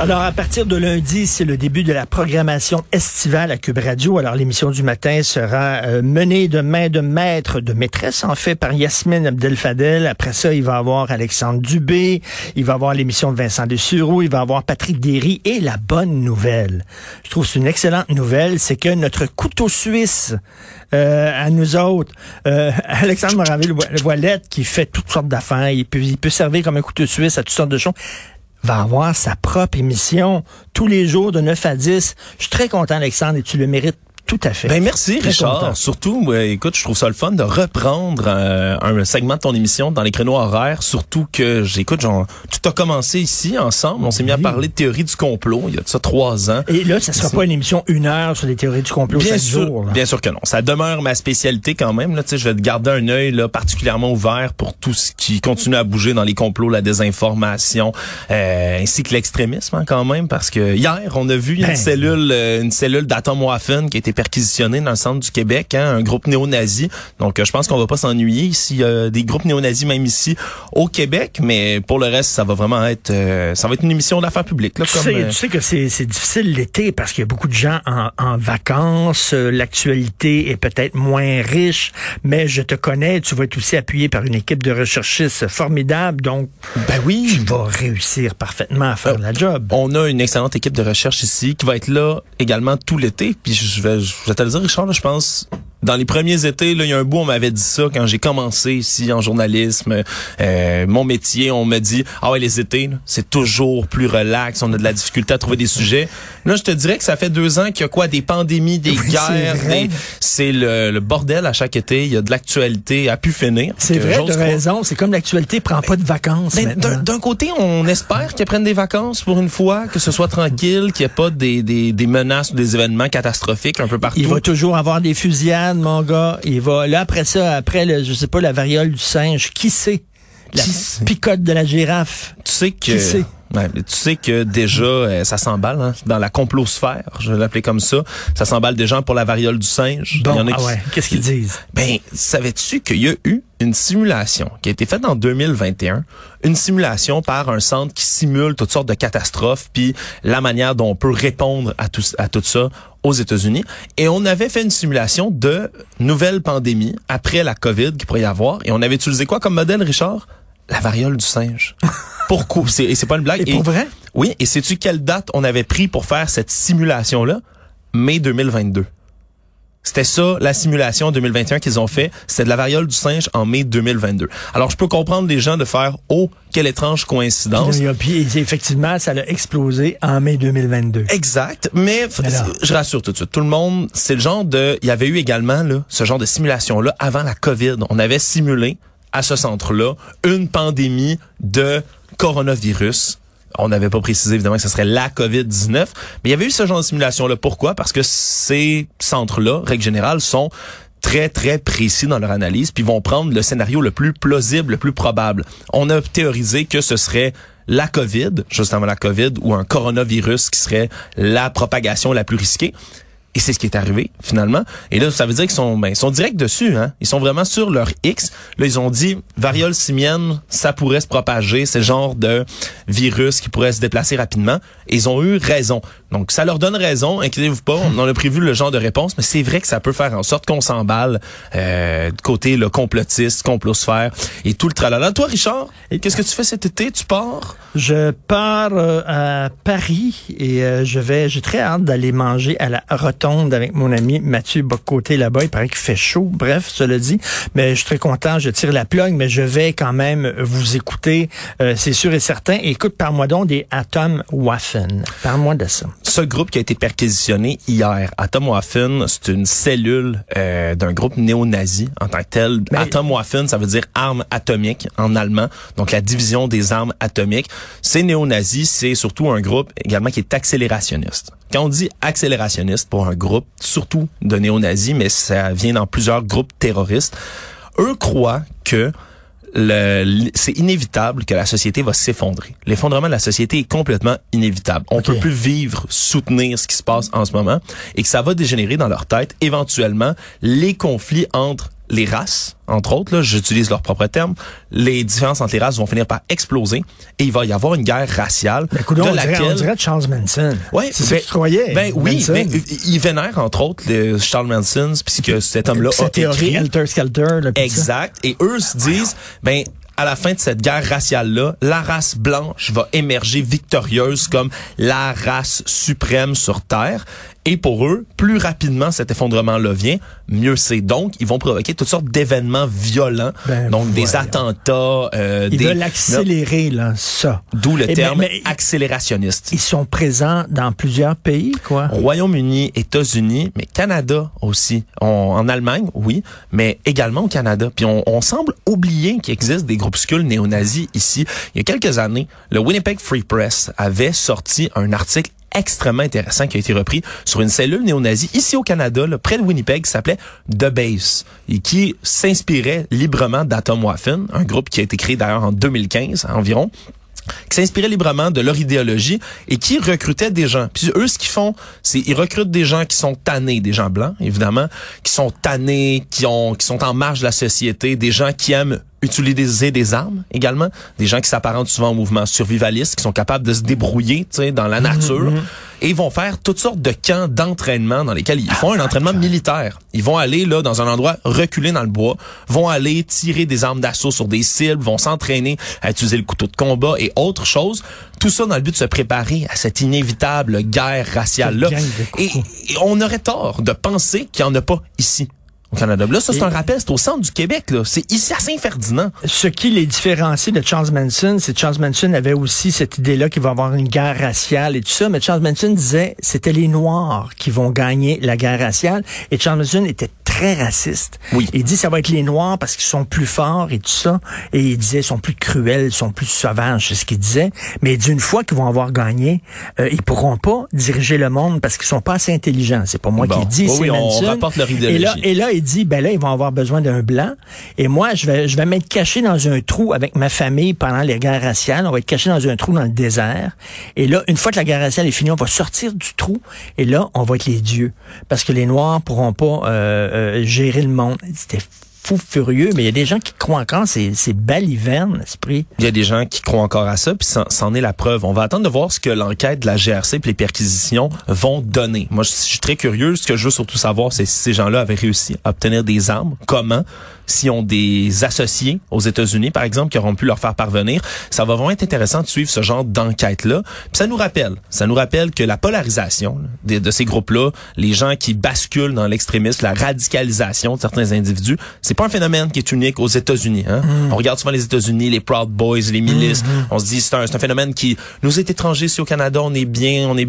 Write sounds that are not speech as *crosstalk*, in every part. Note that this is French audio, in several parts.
Alors, à partir de lundi, c'est le début de la programmation estivale à Cube Radio. Alors, l'émission du matin sera euh, menée de main de maître, de maîtresse, en fait, par Yasmine Abdel-Fadel. Après ça, il va avoir Alexandre Dubé, il va avoir l'émission de Vincent Dessureau, il va avoir Patrick Derry. Et la bonne nouvelle, je trouve c'est une excellente nouvelle, c'est que notre couteau suisse euh, à nous autres, euh, *laughs* Alexandre Moraville-Voilette, qui fait toutes sortes d'affaires, il peut, il peut servir comme un couteau suisse à toutes sortes de choses va avoir sa propre émission tous les jours de 9 à 10. Je suis très content, Alexandre, et tu le mérites tout à fait. Ben merci Très Richard. content. Surtout, euh, écoute, je trouve ça le fun de reprendre euh, un segment de ton émission dans les créneaux horaires. Surtout que j'écoute, genre, tout a commencé ici ensemble. On s'est mis à parler de théorie du complot il y a de ça trois ans. Et là, ça sera pas une émission une heure sur les théories du complot Bien sûr, bien sûr que non. Ça demeure ma spécialité quand même. Là, tu sais, je vais te garder un œil là particulièrement ouvert pour tout ce qui continue à bouger dans les complots, la désinformation, euh, ainsi que l'extrémisme hein, quand même, parce que hier on a vu Ben. une cellule, euh, une cellule d'Atomwaffen qui a été perquisitionnée dans le centre du Québec, hein, un groupe néo-nazi. Donc euh, je pense qu'on va pas s'ennuyer y a des groupes néo-nazis même ici au Québec, mais pour le reste ça va vraiment être, euh, ça va être une émission d'affaires publiques là, Tu comme. sais, euh, tu sais que c'est difficile l'été parce qu'il y a beaucoup de gens en, en vacances. euh, L'actualité est peut-être moins riche, mais je te connais. Tu vas être aussi appuyé par une équipe de recherchistes formidable, donc ben oui. tu vas réussir parfaitement à faire la job. On a une excellente équipe de recherche ici qui va être là également tout l'été. Puis je vais, je te le dire, Richard, je pense dans les premiers étés, là, il y a un bout, on m'avait dit ça quand j'ai commencé ici en journalisme, euh, mon métier, on m'a dit ah ouais les étés, c'est toujours plus relax, on a de la difficulté à trouver des sujets. Là, je te dirais que ça fait deux ans qu'il y a quoi? Des pandémies, des Oui, guerres, c'est le, le bordel à chaque été. Il y a de l'actualité à pu finir. C'est Que vrai, j'ose tu as croire. raison. C'est comme l'actualité prend pas de vacances Ben, d'un côté, on espère qu'ils prennent des vacances pour une fois, que ce soit tranquille, qu'il n'y ait pas des, des, des menaces ou des événements catastrophiques un peu partout. Il va toujours avoir des fusillades, mon gars. Il va là après ça, après le, je sais pas la variole du singe, qui sait? La Qui picote de la girafe. tu sais que Qui sait? Ouais, mais tu sais que déjà euh, ça s'emballe hein, dans la complosphère, je vais l'appeler comme ça. Ça s'emballe déjà pour la variole du singe. Bon, ah qui- ouais. Qu'est-ce qu'ils disent? Ben, savais-tu qu'il y a eu une simulation qui a été faite en 2021, une simulation par un centre qui simule toutes sortes de catastrophes, puis la manière dont on peut répondre à tout, à tout ça aux États-Unis? Et on avait fait une simulation de nouvelle pandémie après la COVID qu'il pourrait y avoir, et on avait utilisé quoi comme modèle, Richard? La variole du singe. Pourquoi? C'est, et c'est pas une blague. Et pour vrai? Oui, et sais-tu quelle date on avait pris pour faire cette simulation-là? Mai 2022. C'était ça, la simulation 2021 qu'ils ont fait. C'était de la variole du singe en mai 2022. Alors, je peux comprendre les gens de faire, oh, quelle étrange coïncidence. Puis effectivement, ça a explosé en mai 2022. Exact, mais, je rassure tout de suite, tout le monde, c'est le genre de, il y avait eu également là, ce genre de simulation là avant la Covid. On avait simulé à ce centre-là une pandémie de coronavirus. On n'avait pas précisé évidemment que ce serait la COVID-19, mais il y avait eu ce genre de simulation-là. Pourquoi? Parce que ces centres-là, règle générale, sont très, très précis dans leur analyse, puis vont prendre le scénario le plus plausible, le plus probable. On a théorisé que ce serait la COVID, juste avant la COVID, ou un coronavirus qui serait la propagation la plus risquée. Et c'est ce qui est arrivé, finalement. Et là, ça veut dire qu'ils sont, ben, ils sont directs dessus, hein. Ils sont vraiment sur leur X. Là, ils ont dit, variole simienne, ça pourrait se propager. C'est le genre de virus qui pourrait se déplacer rapidement. Et ils ont eu raison. Donc, ça leur donne raison. Inquiétez-vous pas. On en a prévu le genre de réponse, mais c'est vrai que ça peut faire en sorte qu'on s'emballe, euh, côté, le complotiste, complosphère et tout le tralala. Toi, Richard, qu'est-ce que tu fais cet été? Tu pars? Je pars euh, à Paris et euh, je vais, j'ai très hâte d'aller manger à la Rotonde sonde avec mon ami Mathieu Bocoté là-bas. Il paraît qu'il fait chaud. Bref, cela dit. Mais je suis très content. Je tire la plug, mais je vais quand même vous écouter. Euh, c'est sûr et certain. Écoute, parle-moi donc des Atom Waffen. Parle-moi de ça. Ce groupe qui a été perquisitionné hier, Atom Waffen, c'est une cellule euh, d'un groupe néo-nazi en tant que tel. Mais- Atom Waffen, ça veut dire arme atomique en allemand. Donc la division des armes atomiques. C'est néo-nazi, c'est surtout un groupe également qui est accélérationniste. Quand on dit accélérationniste pour un groupe, surtout de néo-nazis, mais ça vient dans plusieurs groupes terroristes, eux croient que c'est inévitable que la société va s'effondrer. L'effondrement de la société est complètement inévitable. On peut plus vivre, soutenir ce qui se passe en ce moment et que ça va dégénérer dans leur tête éventuellement les conflits entre les races, entre autres, là, j'utilise leur propre terme, les différences entre les races vont finir par exploser et il va y avoir une guerre raciale Mais écoute, on, de dirait, on dirait Charles Manson. Ouais, c'est ben- que tu croyais. Ben oui, Manson. ben, il vénère entre autres le Charles Manson puisque cet homme-là a théorie. Helter Skelter. Là, ça. Exact. Et eux se disent, ben, à la fin de cette guerre raciale-là, la race blanche va émerger victorieuse comme la race suprême sur Terre. Et pour eux, plus rapidement cet effondrement-là vient, mieux c'est. Donc, ils vont provoquer toutes sortes d'événements violents. Ben, donc, des attentats, euh, Ils des... veulent accélérer là, ça. D'où le Et mais- terme mais- accélérationniste. Ils sont présents dans plusieurs pays, quoi. Royaume-Uni, États-Unis, mais Canada aussi. On- en Allemagne, oui, mais également au Canada. Puis on, on semble oublier qu'il existe des groupuscules néo-nazis ici. Il y a quelques années, le Winnipeg Free Press avait sorti un article extrêmement intéressant qui a été repris sur une cellule néo-nazie ici au Canada, près de Winnipeg, qui s'appelait The Base et qui s'inspirait librement d'Atom Waffen, un groupe qui a été créé d'ailleurs en 2015 environ qui s'inspirait librement de leur idéologie et qui recrutaient des gens. Puis eux, ce qu'ils font, c'est ils recrutent des gens qui sont tannés, des gens blancs, évidemment, qui sont tannés, qui ont, qui sont en marge de la société, des gens qui aiment utiliser des armes également, des gens qui s'apparentent souvent au mouvement survivaliste, qui sont capables de se débrouiller, tu sais, dans la nature, et ils vont faire toutes sortes de camps d'entraînement dans lesquels ils font un entraînement militaire. Ils vont aller là dans un endroit reculé dans le bois, vont aller tirer des armes d'assaut sur des cibles, vont s'entraîner à utiliser le couteau de combat et autres choses. Tout ça dans le but de se préparer à cette inévitable guerre gang de Et, et on aurait tort de penser qu'il n'y en a pas ici. Au Canada. Là, ça, c'est un rappel, c'est au centre du Québec, là. C'est ici à Saint-Ferdinand. Ce qui les différencie de Charles Manson, c'est que Charles Manson avait aussi cette idée-là qu'il va y avoir une guerre raciale et tout ça, mais Charles Manson disait c'était les Noirs qui vont gagner la guerre raciale et Charles Manson était très raciste. Oui. Il dit ça va être les Noirs parce qu'ils sont plus forts et tout ça, et il disait ils sont plus cruels, ils sont plus sauvages, c'est ce qu'il disait. Mais il dit une fois qu'ils vont avoir gagné, euh, ils pourront pas diriger le monde parce qu'ils sont pas assez intelligents. C'est pas moi Bon. qui le dis, c'est oui, on rapporte leur Et là, idéologie. et là, il dit, ben là, ils vont avoir besoin d'un blanc. Et moi, je vais, je vais m'être caché dans un trou avec ma famille pendant les guerres raciales. On va être caché dans un trou dans le désert. Et là, une fois que la guerre raciale est finie, on va sortir du trou. Et là, on va être les dieux. Parce que les Noirs pourront pas euh, euh, gérer le monde. C'était fou furieux, mais il y a des gens qui croient encore, c'est, c'est baliverne, esprit. Il y a des gens qui croient encore à ça, puis c'en- est la preuve. On va attendre de voir ce que l'enquête de la GRC puis les perquisitions vont donner. Moi, je suis très curieux. Ce que je veux surtout savoir, c'est si ces gens-là avaient réussi à obtenir des armes, comment, s'ils ont des associés aux États-Unis, par exemple, qui auront pu leur faire parvenir. Ça va vraiment être intéressant de suivre ce genre d'enquête-là. Ça nous rappelle, ça nous rappelle que la polarisation de, de ces groupes-là, les gens qui basculent dans l'extrémisme, la radicalisation de certains individus, c'est pas un phénomène qui est unique aux États-Unis. Hein? On regarde souvent les États-Unis, les Proud Boys, les milices. On se dit c'est un, phénomène qui nous est étranger ici au Canada. On est bien, on est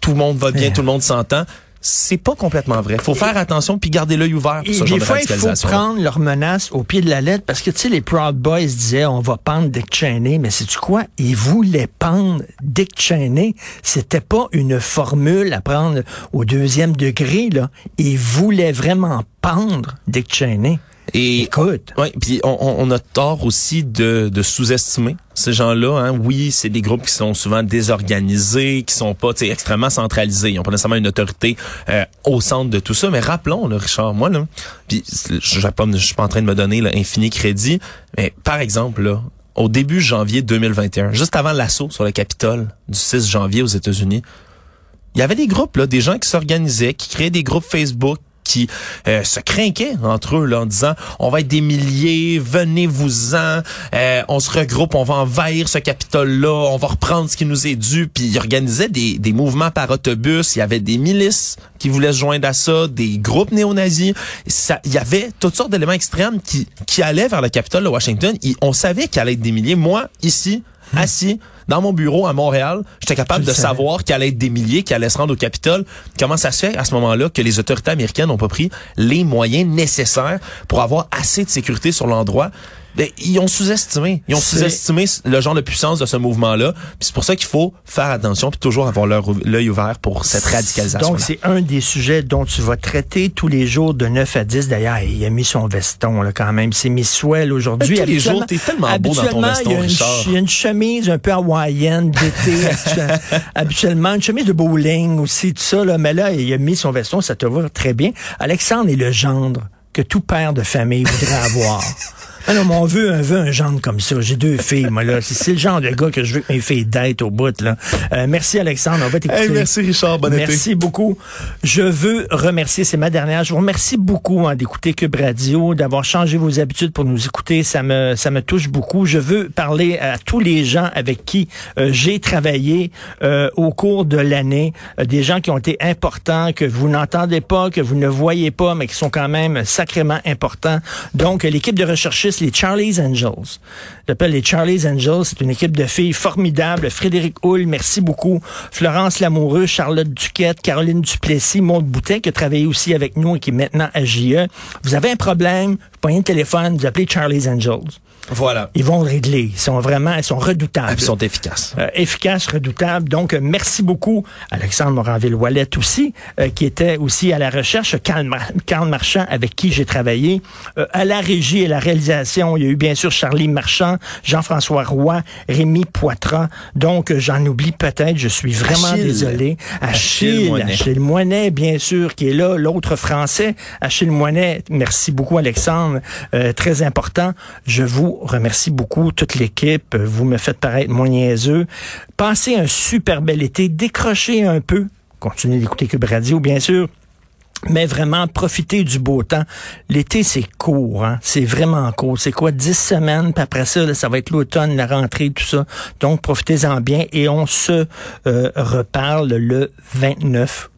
tout le monde va bien, tout le monde s'entend. C'est pas complètement vrai. Faut faire attention puis garder l'œil ouvert pour Et ce genre de il faut prendre leurs menaces au pied de la lettre parce que, tu sais, les Proud Boys disaient on va pendre Dick Cheney, mais c'est tu quoi? Ils voulaient pendre Dick Cheney. C'était pas une formule à prendre au deuxième degré, là. Ils voulaient vraiment pendre Dick Cheney. Et Écoute. Ouais, puis on, on- on a tort aussi de, de sous-estimer ces gens-là. Hein. Oui, c'est des groupes qui sont souvent désorganisés, qui sont pas tu sais, extrêmement centralisés. Ils n'ont pas nécessairement une autorité euh, au centre de tout ça. Mais rappelons, là, Richard, moi, là, puis je je suis pas en train de me donner là, infini crédit, mais par exemple, là, au début janvier 2021, juste avant l'assaut sur le Capitole du 6 janvier aux États-Unis, il y avait des groupes, là, des gens qui s'organisaient, qui créaient des groupes Facebook, qui euh, se craquaient entre eux là, en disant on va être des milliers, venez-vous-en, euh, on se regroupe, on va envahir ce Capitole-là, on va reprendre ce qui nous est dû. Puis ils organisaient des, des mouvements par autobus, il y avait des milices qui voulaient se joindre à ça, des groupes néo-nazis. Ça, il y avait toutes sortes d'éléments extrêmes qui, qui allaient vers le Capitole de Washington. on savait qu'il allait être des milliers. Moi, ici, assis dans mon bureau à Montréal, j'étais capable de savoir qu'il allait être des milliers qui allaient se rendre au Capitole. Comment ça se fait à ce moment-là que les autorités américaines n'ont pas pris les moyens nécessaires pour avoir assez de sécurité sur l'endroit? Ben, ils ont sous-estimé. Ils ont sous-estimé le genre de puissance de ce mouvement-là. c'est pour ça qu'il faut faire attention puis toujours avoir l'œil ouvert pour cette radicalisation. Donc, c'est un des sujets dont tu vas traiter tous les jours de 9 à 10. D'ailleurs, il a mis son veston là, quand même. C'est mis swell aujourd'hui. Tous les jours, t'es tellement beau dans ton veston, il y, a Richard. il y a une chemise un peu hawaïenne d'été. *laughs* habituellement, une chemise de bowling aussi, tout ça. Là. Mais là, il a mis son veston, ça te va très bien. Alexandre est le gendre que tout père de famille voudrait avoir. *laughs* Ah non, mon veut, un veut un genre comme ça. J'ai deux filles, moi, là. C'est le genre de gars que je veux que mes filles datent au bout, là. Euh, merci, Alexandre. On va t'écouter. merci, Richard. Bon Merci beaucoup. Je veux remercier, c'est ma dernière. Je vous remercie beaucoup hein, d'écouter Cube Radio, d'avoir changé vos habitudes pour nous écouter. Ça me, ça me touche beaucoup. Je veux parler à tous les gens avec qui euh, j'ai travaillé euh, au cours de l'année. des gens qui ont été importants, que vous n'entendez pas, que vous ne voyez pas, mais qui sont quand même sacrément importants. Donc, l'équipe de recherchistes les Charlie's Angels. J'appelle les Charlie's Angels. C'est une équipe de filles formidables. Frédéric Hull, merci beaucoup. Florence Lamoureux, Charlotte Duquette, Caroline Duplessis, Maud Boutin, qui a travaillé aussi avec nous et qui est maintenant à JE. Vous avez un problème, vous prenez le téléphone, vous appelez Charlie's Angels. Voilà. Ils vont le régler. Ils sont vraiment, ils sont redoutables. Ils sont efficaces. Euh, efficaces, redoutables. Donc, euh, merci beaucoup, Alexandre Moranville-Wallet aussi, euh, qui était aussi à la recherche, Carl, Marchand, avec qui j'ai travaillé. à la régie et la réalisation, il y a eu bien sûr Charlie Marchand, Jean-François Roy, Rémi Poitras. Donc, j'en oublie peut-être, je suis vraiment désolé. Achille, Achille Achille Moinet, bien sûr, qui est là, l'autre français. Achille Moinet, merci beaucoup, Alexandre. très important. Je vous remercie beaucoup, toute l'équipe. Vous me faites paraître moins niaiseux. Passez un super bel été. Décrochez un peu. Continuez d'écouter Cube Radio, bien sûr. Mais vraiment, profitez du beau temps. L'été, c'est court, hein? C'est vraiment court. C'est quoi, dix semaines, puis après ça, ça va être l'automne, la rentrée, tout ça. Donc, profitez-en bien et on se euh, reparle le 29